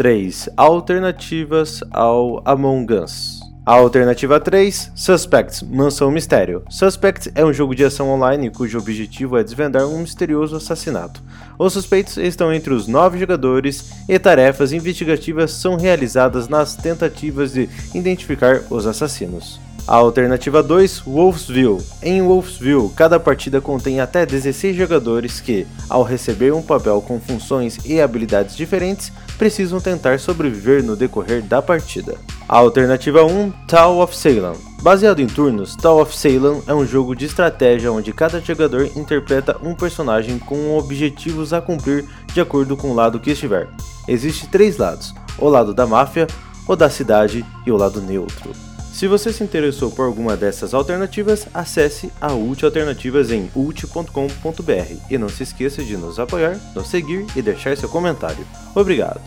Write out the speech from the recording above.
3. Alternativas ao Among Us. A alternativa 3, Suspects, Mansão Mistério. Suspects é um jogo de ação online cujo objetivo é desvendar um misterioso assassinato. Os suspeitos estão entre os nove jogadores e tarefas investigativas são realizadas nas tentativas de identificar os assassinos. A alternativa 2, Wolfsville. Em Wolfsville, cada partida contém até 16 jogadores que, ao receber um papel com funções e habilidades diferentes, precisam tentar sobreviver no decorrer da partida. A alternativa 1, Town of Salem. Baseado em turnos, Town of Salem é um jogo de estratégia onde cada jogador interpreta um personagem com objetivos a cumprir de acordo com o lado que estiver. Existem três lados: o lado da máfia, o da cidade e o lado neutro. Se você se interessou por alguma dessas alternativas, acesse a Ult Alternativas em ult.com.br e não se esqueça de nos apoiar, nos seguir e deixar seu comentário. Obrigado!